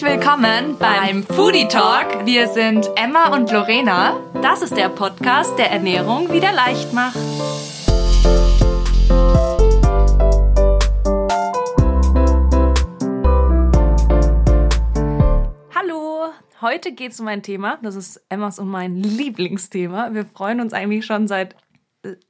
Herzlich willkommen beim Foodie Talk. Wir sind Emma und Lorena. Das ist der Podcast, der Ernährung wieder leicht macht. Hallo, heute geht es um ein Thema, das ist Emmas und mein Lieblingsthema. Wir freuen uns eigentlich schon seit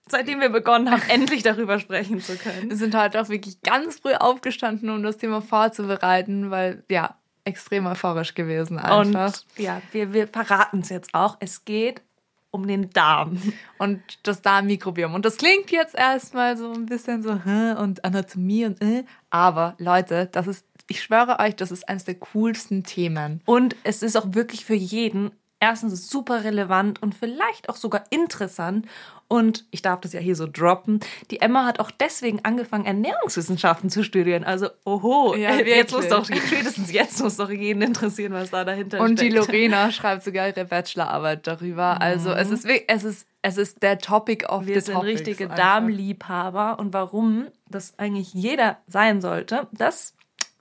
seitdem wir begonnen haben, endlich darüber sprechen zu können. Wir sind heute auch wirklich ganz früh aufgestanden, um das Thema vorzubereiten, weil ja, extrem euphorisch gewesen einfach. Und ja, wir, wir verraten es jetzt auch. Es geht um den Darm und das Darmmikrobiom. Und das klingt jetzt erstmal so ein bisschen so und Anatomie und äh, aber Leute, das ist, ich schwöre euch, das ist eines der coolsten Themen. Und es ist auch wirklich für jeden erstens super relevant und vielleicht auch sogar interessant. Und ich darf das ja hier so droppen. Die Emma hat auch deswegen angefangen, Ernährungswissenschaften zu studieren. Also, oho, ja, jetzt muss doch, spätestens jetzt muss doch jeden interessieren, was da dahinter und steckt. Und die Lorena schreibt sogar ihre Bachelorarbeit darüber. Also, es ist, es ist, es ist der Topic of Wir the sind richtige einfach. Darmliebhaber. Und warum das eigentlich jeder sein sollte, das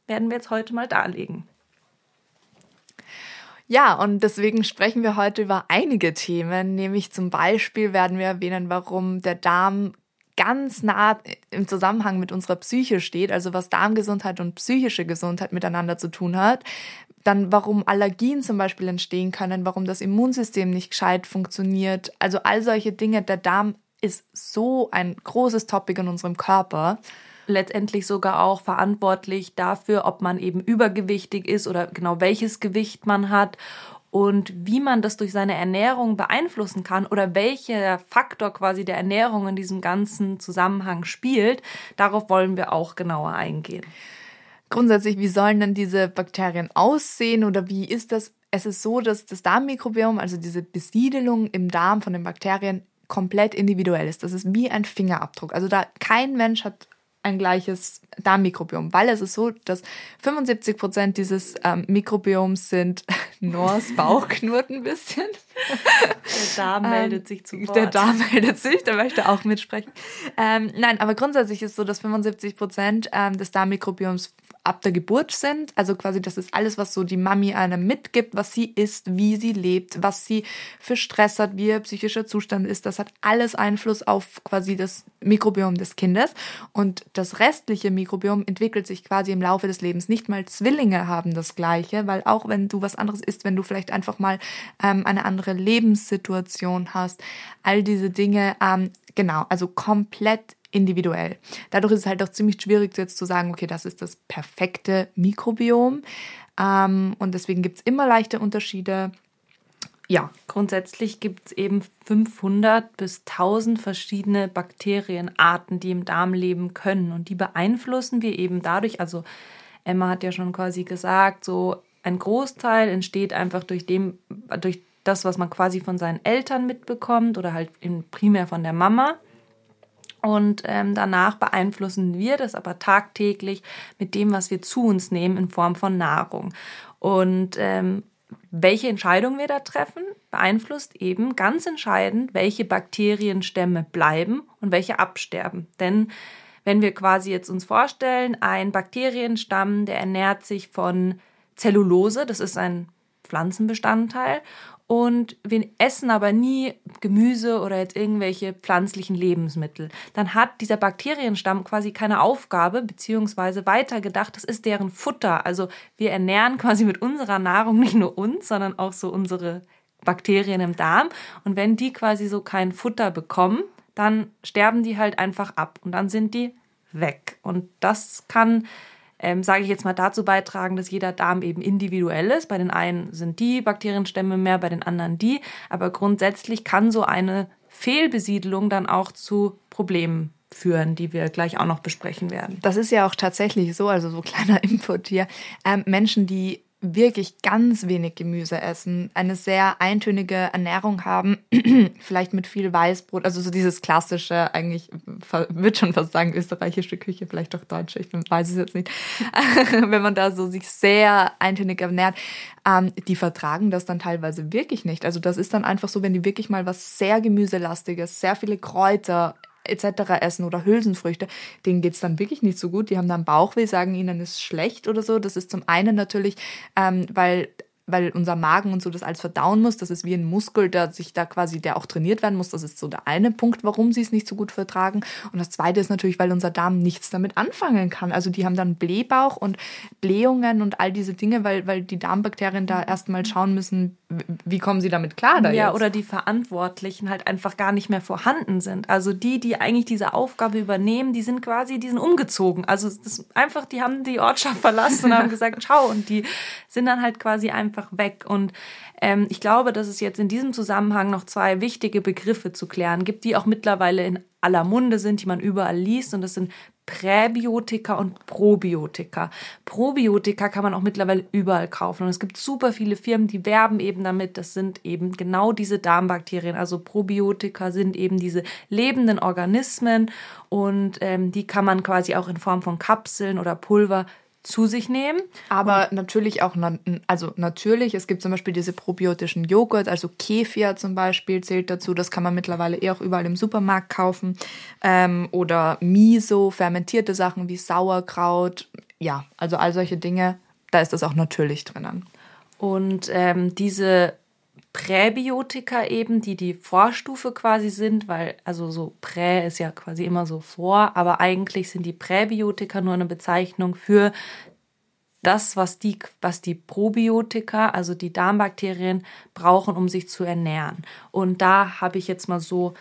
werden wir jetzt heute mal darlegen. Ja, und deswegen sprechen wir heute über einige Themen, nämlich zum Beispiel werden wir erwähnen, warum der Darm ganz nah im Zusammenhang mit unserer Psyche steht, also was Darmgesundheit und psychische Gesundheit miteinander zu tun hat. Dann, warum Allergien zum Beispiel entstehen können, warum das Immunsystem nicht gescheit funktioniert. Also all solche Dinge. Der Darm ist so ein großes Topic in unserem Körper letztendlich sogar auch verantwortlich dafür, ob man eben übergewichtig ist oder genau welches Gewicht man hat und wie man das durch seine Ernährung beeinflussen kann oder welcher Faktor quasi der Ernährung in diesem ganzen Zusammenhang spielt, darauf wollen wir auch genauer eingehen. Grundsätzlich, wie sollen denn diese Bakterien aussehen oder wie ist das? Es ist so, dass das Darmmikrobiom, also diese Besiedelung im Darm von den Bakterien, komplett individuell ist. Das ist wie ein Fingerabdruck. Also da kein Mensch hat ein gleiches Darmmikrobiom, weil es ist so, dass 75 Prozent dieses ähm, Mikrobioms sind Nors Bauch knurrt ein bisschen. Der Darm ähm, meldet sich zu Wort. Der Darm meldet sich, der möchte auch mitsprechen. Ähm, nein, aber grundsätzlich ist es so, dass 75 Prozent ähm, des Darmmikrobioms ab der Geburt sind. Also quasi, das ist alles, was so die Mami einem mitgibt, was sie isst, wie sie lebt, was sie für Stress hat, wie ihr psychischer Zustand ist. Das hat alles Einfluss auf quasi das Mikrobiom des Kindes. Und das restliche Mikrobiom entwickelt sich quasi im Laufe des Lebens. Nicht mal Zwillinge haben das Gleiche, weil auch wenn du was anderes isst, wenn du vielleicht einfach mal ähm, eine andere Lebenssituation hast, all diese Dinge, ähm, genau, also komplett individuell. Dadurch ist es halt auch ziemlich schwierig jetzt zu sagen, okay, das ist das perfekte Mikrobiom. Ähm, und deswegen gibt es immer leichte Unterschiede. Ja, grundsätzlich gibt es eben 500 bis 1000 verschiedene Bakterienarten, die im Darm leben können. Und die beeinflussen wir eben dadurch, also Emma hat ja schon quasi gesagt, so ein Großteil entsteht einfach durch, dem, durch das, was man quasi von seinen Eltern mitbekommt oder halt primär von der Mama. Und ähm, danach beeinflussen wir das aber tagtäglich mit dem, was wir zu uns nehmen in Form von Nahrung. Und ähm, welche Entscheidung wir da treffen, beeinflusst eben ganz entscheidend, welche Bakterienstämme bleiben und welche absterben. Denn wenn wir quasi jetzt uns vorstellen, ein Bakterienstamm, der ernährt sich von Zellulose, das ist ein Pflanzenbestandteil, und wir essen aber nie Gemüse oder jetzt irgendwelche pflanzlichen Lebensmittel, dann hat dieser Bakterienstamm quasi keine Aufgabe beziehungsweise weitergedacht, das ist deren Futter. Also wir ernähren quasi mit unserer Nahrung nicht nur uns, sondern auch so unsere Bakterien im Darm. Und wenn die quasi so kein Futter bekommen, dann sterben die halt einfach ab und dann sind die weg. Und das kann ähm, sage ich jetzt mal, dazu beitragen, dass jeder Darm eben individuell ist. Bei den einen sind die Bakterienstämme mehr, bei den anderen die. Aber grundsätzlich kann so eine Fehlbesiedlung dann auch zu Problemen führen, die wir gleich auch noch besprechen werden. Das ist ja auch tatsächlich so, also so kleiner Input hier. Ähm, Menschen, die wirklich ganz wenig Gemüse essen, eine sehr eintönige Ernährung haben, vielleicht mit viel Weißbrot, also so dieses klassische, eigentlich würde schon fast sagen österreichische Küche, vielleicht auch deutsche, ich weiß es jetzt nicht, wenn man da so sich sehr eintönig ernährt, ähm, die vertragen das dann teilweise wirklich nicht. Also das ist dann einfach so, wenn die wirklich mal was sehr gemüselastiges, sehr viele Kräuter etc. essen oder Hülsenfrüchte, denen geht's dann wirklich nicht so gut. Die haben dann Bauchweh, sagen ihnen, ist schlecht oder so. Das ist zum einen natürlich, ähm, weil weil unser Magen und so das alles verdauen muss. Das ist wie ein Muskel, der sich da quasi, der auch trainiert werden muss. Das ist so der eine Punkt, warum sie es nicht so gut vertragen. Und das zweite ist natürlich, weil unser Darm nichts damit anfangen kann. Also die haben dann Blähbauch und Blähungen und all diese Dinge, weil, weil die Darmbakterien da erstmal schauen müssen, wie kommen sie damit klar da Ja, jetzt? oder die Verantwortlichen halt einfach gar nicht mehr vorhanden sind. Also die, die eigentlich diese Aufgabe übernehmen, die sind quasi, die sind umgezogen. Also einfach, die haben die Ortschaft verlassen und haben gesagt, ciao. Und die sind dann halt quasi einfach weg. Und ähm, ich glaube, dass es jetzt in diesem Zusammenhang noch zwei wichtige Begriffe zu klären gibt, die auch mittlerweile in aller Munde sind, die man überall liest. Und das sind Präbiotika und Probiotika. Probiotika kann man auch mittlerweile überall kaufen. Und es gibt super viele Firmen, die werben eben damit. Das sind eben genau diese Darmbakterien. Also Probiotika sind eben diese lebenden Organismen und ähm, die kann man quasi auch in Form von Kapseln oder Pulver zu sich nehmen. Aber natürlich auch, na- also natürlich, es gibt zum Beispiel diese probiotischen Joghurt, also Kefir zum Beispiel zählt dazu, das kann man mittlerweile eh auch überall im Supermarkt kaufen. Ähm, oder Miso, fermentierte Sachen wie Sauerkraut, ja, also all solche Dinge, da ist das auch natürlich drinnen. Und ähm, diese Präbiotika eben, die die Vorstufe quasi sind, weil also so Prä ist ja quasi immer so vor, aber eigentlich sind die Präbiotika nur eine Bezeichnung für das, was die, was die Probiotika, also die Darmbakterien, brauchen, um sich zu ernähren. Und da habe ich jetzt mal so,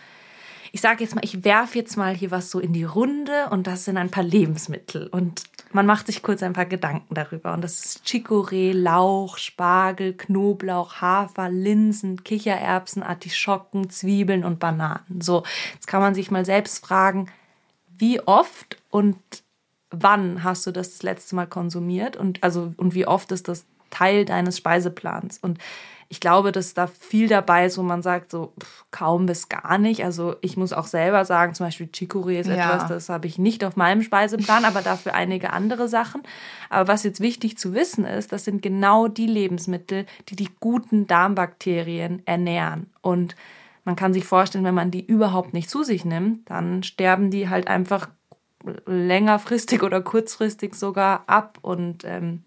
ich sage jetzt mal, ich werfe jetzt mal hier was so in die Runde und das sind ein paar Lebensmittel. Und man macht sich kurz ein paar Gedanken darüber. Und das ist Chicorée, Lauch, Spargel, Knoblauch, Hafer, Linsen, Kichererbsen, Artischocken, Zwiebeln und Bananen. So, jetzt kann man sich mal selbst fragen, wie oft und wann hast du das das letzte Mal konsumiert und also und wie oft ist das Teil deines Speiseplans und ich glaube, dass da viel dabei ist, wo man sagt, so pff, kaum bis gar nicht. Also ich muss auch selber sagen, zum Beispiel Chicorée ist Ja. etwas, das habe ich nicht auf meinem Speiseplan, aber dafür einige andere Sachen. Aber was jetzt wichtig zu wissen ist, das sind genau die Lebensmittel, die die guten Darmbakterien ernähren. Und man kann sich vorstellen, wenn man die überhaupt nicht zu sich nimmt, dann sterben die halt einfach längerfristig oder kurzfristig sogar ab und ähm,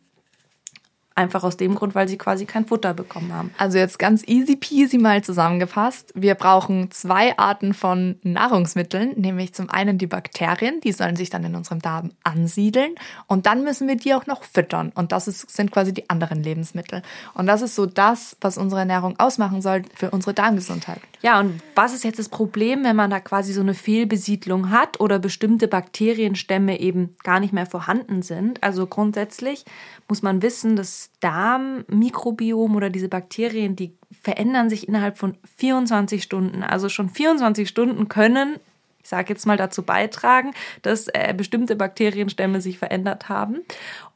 einfach aus dem Grund, weil sie quasi kein Futter bekommen haben. Also jetzt ganz easy peasy mal zusammengefasst. Wir brauchen zwei Arten von Nahrungsmitteln, nämlich zum einen die Bakterien, die sollen sich dann in unserem Darm ansiedeln und dann müssen wir die auch noch füttern und das ist, sind quasi die anderen Lebensmittel. Und das ist so das, was unsere Ernährung ausmachen soll für unsere Darmgesundheit. Ja, und was ist jetzt das Problem, wenn man da quasi so eine Fehlbesiedlung hat oder bestimmte Bakterienstämme eben gar nicht mehr vorhanden sind? Also grundsätzlich muss man wissen, das Darmmikrobiom oder diese Bakterien, die verändern sich innerhalb von 24 Stunden. Also schon 24 Stunden können, ich sage jetzt mal dazu beitragen, dass äh, bestimmte Bakterienstämme sich verändert haben.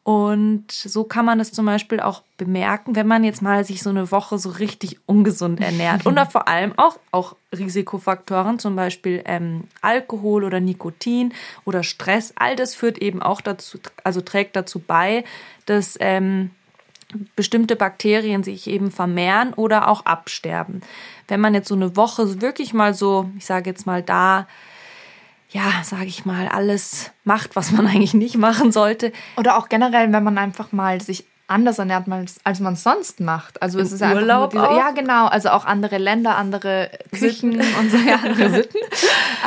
Und so kann man das zum Beispiel auch bemerken, wenn man jetzt mal sich so eine Woche so richtig ungesund ernährt. Und vor allem auch, auch Risikofaktoren, zum Beispiel ähm, Alkohol oder Nikotin oder Stress. All das führt eben auch dazu, also trägt dazu bei, dass ähm, bestimmte Bakterien sich eben vermehren oder auch absterben. Wenn man jetzt so eine Woche wirklich mal so, ich sage jetzt mal da, ja, sage ich mal, alles macht, was man eigentlich nicht machen sollte, Oder auch generell, wenn man einfach mal sich anders ernährt, als, als man es sonst macht. Also es ist einfach Urlaub diese, auch? Ja, genau. Also auch andere Länder, andere Küchen und so, ja, andere Sitten.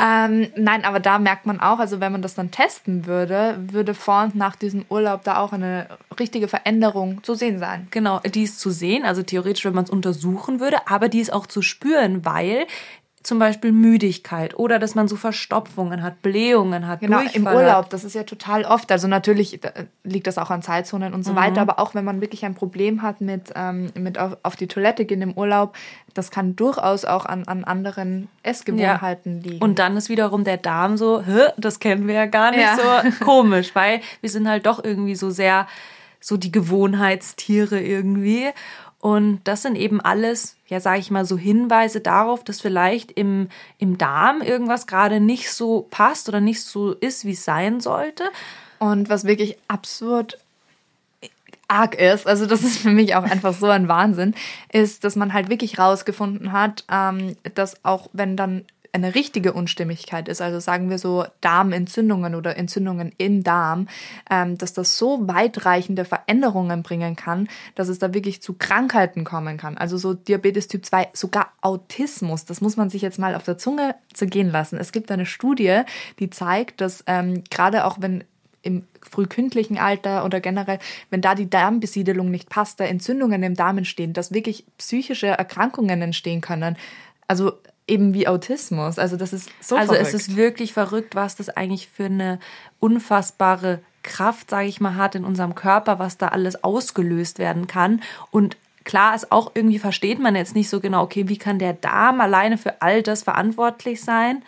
ähm, nein, aber da merkt man auch, also wenn man das dann testen würde, würde vor und nach diesem Urlaub da auch eine richtige Veränderung zu sehen sein. Genau, die ist zu sehen, also theoretisch, wenn man es untersuchen würde, aber die ist auch zu spüren, weil zum Beispiel Müdigkeit oder dass man so Verstopfungen hat, Blähungen hat, Genau, Durchfall im Hat. Urlaub, das ist ja total oft. Also natürlich äh, liegt das auch an Zeitzonen und so Mhm. weiter, aber auch wenn man wirklich ein Problem hat mit, ähm, mit auf, auf die Toilette gehen im Urlaub, das kann durchaus auch an, an anderen Essgewohnheiten liegen. Und dann ist wiederum der Darm so, das kennen wir ja gar nicht Ja. so komisch, weil wir sind halt doch irgendwie so sehr so die Gewohnheitstiere irgendwie. Und das sind eben alles, ja, sage ich mal, so Hinweise darauf, dass vielleicht im, im Darm irgendwas gerade nicht so passt oder nicht so ist, wie es sein sollte. Und was wirklich absurd arg ist, also das ist für mich auch einfach so ein Wahnsinn, ist, dass man halt wirklich rausgefunden hat, ähm, dass auch wenn dann eine richtige Unstimmigkeit ist, also sagen wir so Darmentzündungen oder Entzündungen im Darm, ähm, dass das so weitreichende Veränderungen bringen kann, dass es da wirklich zu Krankheiten kommen kann. Also so Diabetes Typ 2, sogar Autismus, das muss man sich jetzt mal auf der Zunge zergehen lassen. Es gibt eine Studie, die zeigt, dass ähm, gerade auch wenn im frühkindlichen Alter oder generell, wenn da die Darmbesiedelung nicht passt, da Entzündungen im Darm entstehen, dass wirklich psychische Erkrankungen entstehen können. Also eben wie Autismus. Also das ist so Also verrückt. es ist wirklich verrückt, was das eigentlich für eine unfassbare Kraft, sage ich mal, hat in unserem Körper, was da alles ausgelöst werden kann. Und klar ist auch irgendwie versteht man jetzt nicht so genau, okay, wie kann der Darm alleine für all das verantwortlich sein?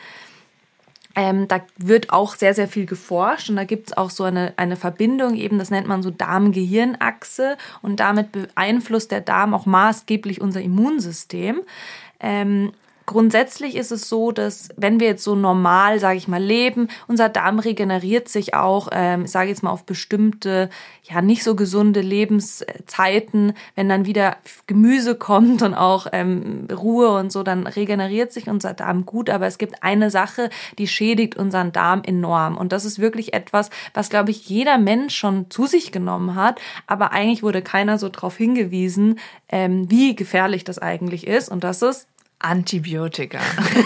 Ähm, da wird auch sehr, sehr viel geforscht und da gibt es auch so eine, eine Verbindung, eben das nennt man so Darm-Gehirn-Achse und damit beeinflusst der Darm auch maßgeblich unser Immunsystem. Ähm, grundsätzlich ist es so, dass wenn wir jetzt so normal, sage ich mal, leben, unser Darm regeneriert sich auch, ähm, ich jetzt mal auf bestimmte, ja nicht so gesunde Lebenszeiten, wenn dann wieder Gemüse kommt und auch ähm, Ruhe und so, dann regeneriert sich unser Darm gut. Aber es gibt eine Sache, die schädigt unseren Darm enorm. Und das ist wirklich etwas, was glaube ich jeder Mensch schon zu sich genommen hat, aber eigentlich wurde keiner so darauf hingewiesen, ähm, wie gefährlich das eigentlich ist. Und das ist Antibiotika.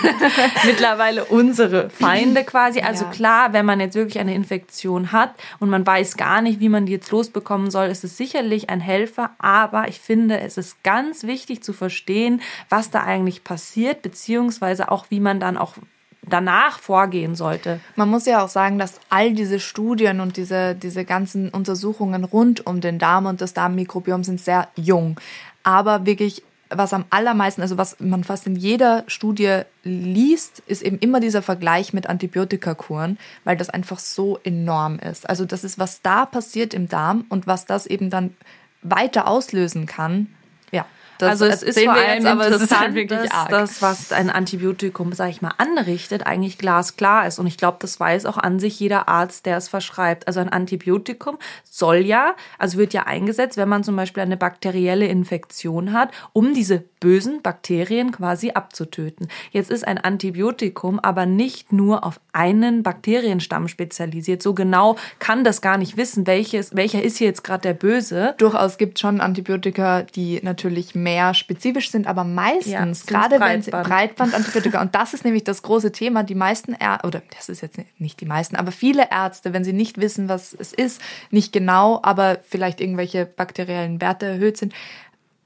mittlerweile unsere Feinde quasi. Also Ja. klar, wenn man jetzt wirklich eine Infektion hat und man weiß gar nicht, wie man die jetzt losbekommen soll, ist es sicherlich ein Helfer. Aber ich finde, es ist ganz wichtig zu verstehen, was da eigentlich passiert, beziehungsweise auch, wie man dann auch danach vorgehen sollte. Man muss ja auch sagen, dass all diese Studien und diese, diese ganzen Untersuchungen rund um den Darm und das Darmmikrobiom sind sehr jung. Aber wirklich, was am allermeisten, also was man fast in jeder Studie liest, ist eben immer dieser Vergleich mit Antibiotikakuren, weil das einfach so enorm ist. Also das ist, was da passiert im Darm und was das eben dann weiter auslösen kann. Ja. Das also es ist vor allem aber es ist halt dass das, was ein Antibiotikum, sage ich mal, anrichtet, eigentlich glasklar ist. Und ich glaube, das weiß auch an sich jeder Arzt, der es verschreibt. Also ein Antibiotikum soll ja, also wird ja eingesetzt, wenn man zum Beispiel eine bakterielle Infektion hat, um diese bösen Bakterien quasi abzutöten. Jetzt ist ein Antibiotikum aber nicht nur auf einen Bakterienstamm spezialisiert. So genau kann das gar nicht wissen, welches, welcher ist hier jetzt gerade der Böse. durchaus gibt schon Antibiotika, die natürlich mehr spezifisch sind, aber meistens, Ja, gerade wenn sie Breitband. Breitbandantibiotika, und das ist nämlich das große Thema, die meisten Ärzte, oder das ist jetzt nicht die meisten, aber viele Ärzte, wenn sie nicht wissen, was es ist, nicht genau, aber vielleicht irgendwelche bakteriellen Werte erhöht sind,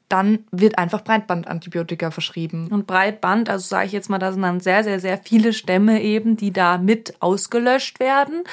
dann wird einfach Breitbandantibiotika verschrieben. Und Breitband, also sage ich jetzt mal, da sind dann sehr, sehr, sehr viele Stämme eben, die da mit ausgelöscht werden.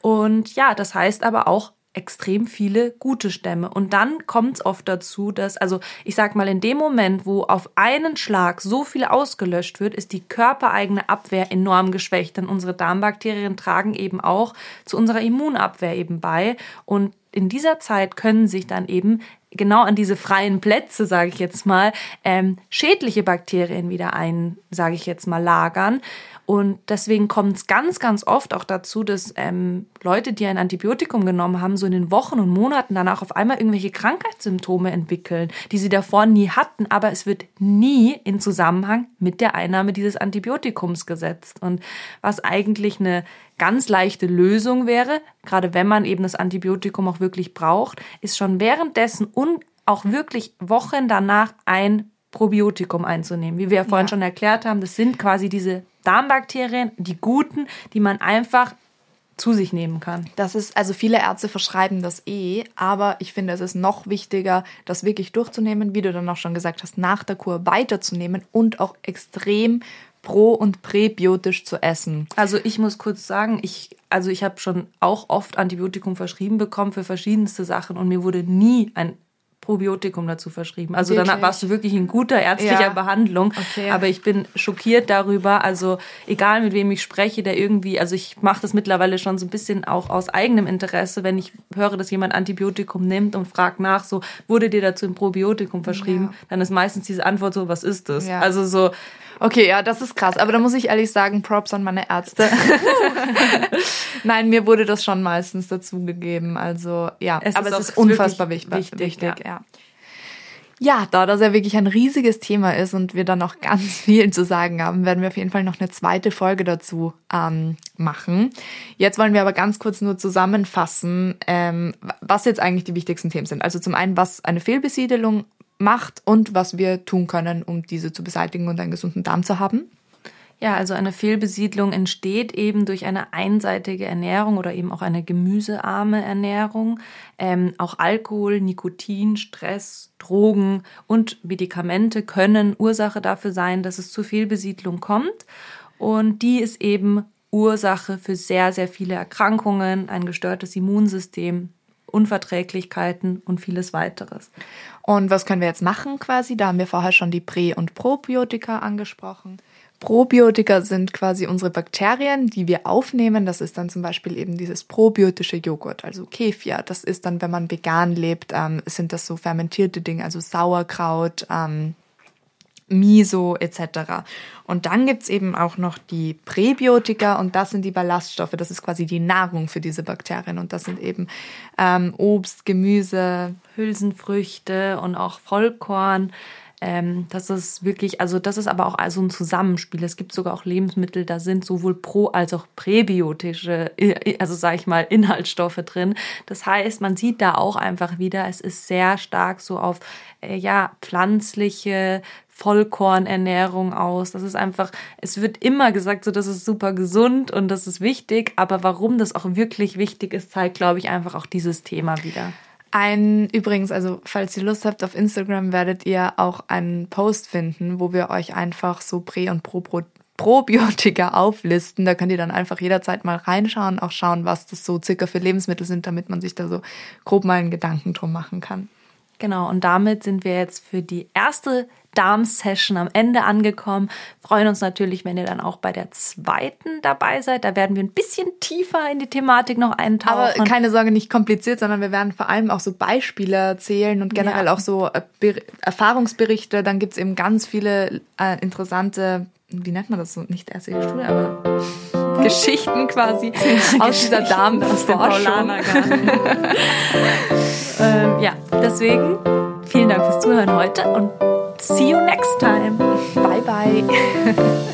Und ja, das heißt aber auch extrem viele gute Stämme. Und dann kommt es oft dazu, dass, also ich sag mal, in dem Moment, wo auf einen Schlag so viel ausgelöscht wird, ist die körpereigene Abwehr enorm geschwächt. Denn unsere Darmbakterien tragen eben auch zu unserer Immunabwehr eben bei. Und in dieser Zeit können sich dann eben genau an diese freien Plätze, sage ich jetzt mal, ähm, schädliche Bakterien wieder ein, sage ich jetzt mal, lagern. Und deswegen kommt es ganz, ganz oft auch dazu, dass ähm, Leute, die ein Antibiotikum genommen haben, so in den Wochen und Monaten danach auf einmal irgendwelche Krankheitssymptome entwickeln, die sie davor nie hatten, aber es wird nie in Zusammenhang mit der Einnahme dieses Antibiotikums gesetzt. Und was eigentlich eine ganz leichte Lösung wäre, gerade wenn man eben das Antibiotikum auch wirklich braucht, ist schon währenddessen und auch wirklich Wochen danach ein Probiotikum einzunehmen. Wie wir ja vorhin Ja. schon erklärt haben, das sind quasi diese Darmbakterien, die guten, die man einfach zu sich nehmen kann. Das ist, also viele Ärzte verschreiben das eh, aber ich finde, es ist noch wichtiger, das wirklich durchzunehmen, wie du dann auch schon gesagt hast, nach der Kur weiterzunehmen und auch extrem pro- und präbiotisch zu essen. Also ich muss kurz sagen, ich also ich habe schon auch oft Antibiotikum verschrieben bekommen für verschiedenste Sachen und mir wurde nie ein Probiotikum dazu verschrieben. Also Wirklich? warst du wirklich in guter ärztlicher Ja. Behandlung. Okay. Aber ich bin schockiert darüber. Also egal mit wem ich spreche, der irgendwie, also ich mache das mittlerweile schon so ein bisschen auch aus eigenem Interesse, wenn ich höre, dass jemand Antibiotikum nimmt und fragt nach, so wurde dir dazu ein Probiotikum verschrieben, Ja. dann ist meistens diese Antwort so, was ist das? Ja. Also so, Okay, ja, das ist krass. Aber da muss ich ehrlich sagen, Props an meine Ärzte. Nein, mir wurde das schon meistens dazugegeben. Also ja, Es aber ist es ist unfassbar wichtig. wichtig, wichtig ja. Ja, da das ja wirklich ein riesiges Thema ist und wir dann noch ganz viel zu sagen haben, werden wir auf jeden Fall noch eine zweite Folge dazu ähm, machen. Jetzt wollen wir aber ganz kurz nur zusammenfassen, ähm, was jetzt eigentlich die wichtigsten Themen sind. Also zum einen, was eine Fehlbesiedelung macht und was wir tun können, um diese zu beseitigen und einen gesunden Darm zu haben. Ja, also eine Fehlbesiedlung entsteht eben durch eine einseitige Ernährung oder eben auch eine gemüsearme Ernährung. Ähm, auch Alkohol, Nikotin, Stress, Drogen und Medikamente können Ursache dafür sein, dass es zu Fehlbesiedlung kommt. Und die ist eben Ursache für sehr, sehr viele Erkrankungen, ein gestörtes Immunsystem, Unverträglichkeiten und vieles weiteres. Und was können wir jetzt machen quasi? Da haben wir vorher schon die Prä- und Probiotika angesprochen. Probiotika sind quasi unsere Bakterien, die wir aufnehmen. Das ist dann zum Beispiel eben dieses probiotische Joghurt, also Kefir. Das ist dann, wenn man vegan lebt, ähm, sind das so fermentierte Dinge, also Sauerkraut, ähm, Miso etc. Und dann gibt's eben auch noch die Präbiotika und das sind die Ballaststoffe. Das ist quasi die Nahrung für diese Bakterien. Und das sind eben ähm, Obst, Gemüse, Hülsenfrüchte und auch Vollkorn. Ähm, das ist wirklich, also das ist aber auch also ein Zusammenspiel. Es gibt sogar auch Lebensmittel, da sind sowohl pro- als auch präbiotische, also sage ich mal, Inhaltsstoffe drin. Das heißt, man sieht da auch einfach wieder, es ist sehr stark so auf äh, ja pflanzliche Vollkornernährung aus. Das ist einfach, es wird immer gesagt, so das ist super gesund und das ist wichtig, aber warum das auch wirklich wichtig ist, zeigt, glaube ich, einfach auch dieses Thema wieder. Ein, übrigens, also falls ihr Lust habt, auf Instagram werdet ihr auch einen Post finden, wo wir euch einfach so Prä- und Pro, Pro Probiotika auflisten. Da könnt ihr dann einfach jederzeit mal reinschauen, auch schauen, was das so circa für Lebensmittel sind, damit man sich da so grob mal einen Gedanken drum machen kann. Genau, und damit sind wir jetzt für die erste Darm-Session am Ende angekommen. Freuen uns natürlich, wenn ihr dann auch bei der zweiten dabei seid. Da werden wir ein bisschen tiefer in die Thematik noch eintauchen. Aber keine Sorge, nicht kompliziert, sondern wir werden vor allem auch so Beispiele erzählen und generell ja. auch so äh, Erfahrungsberichte. Dann gibt es eben ganz viele äh, interessante, wie nennt man das so? Nicht erste Studie, aber Geschichten quasi aus dieser Darmforschung. ähm, ja, deswegen vielen Dank fürs Zuhören heute und See you next time. Bye bye.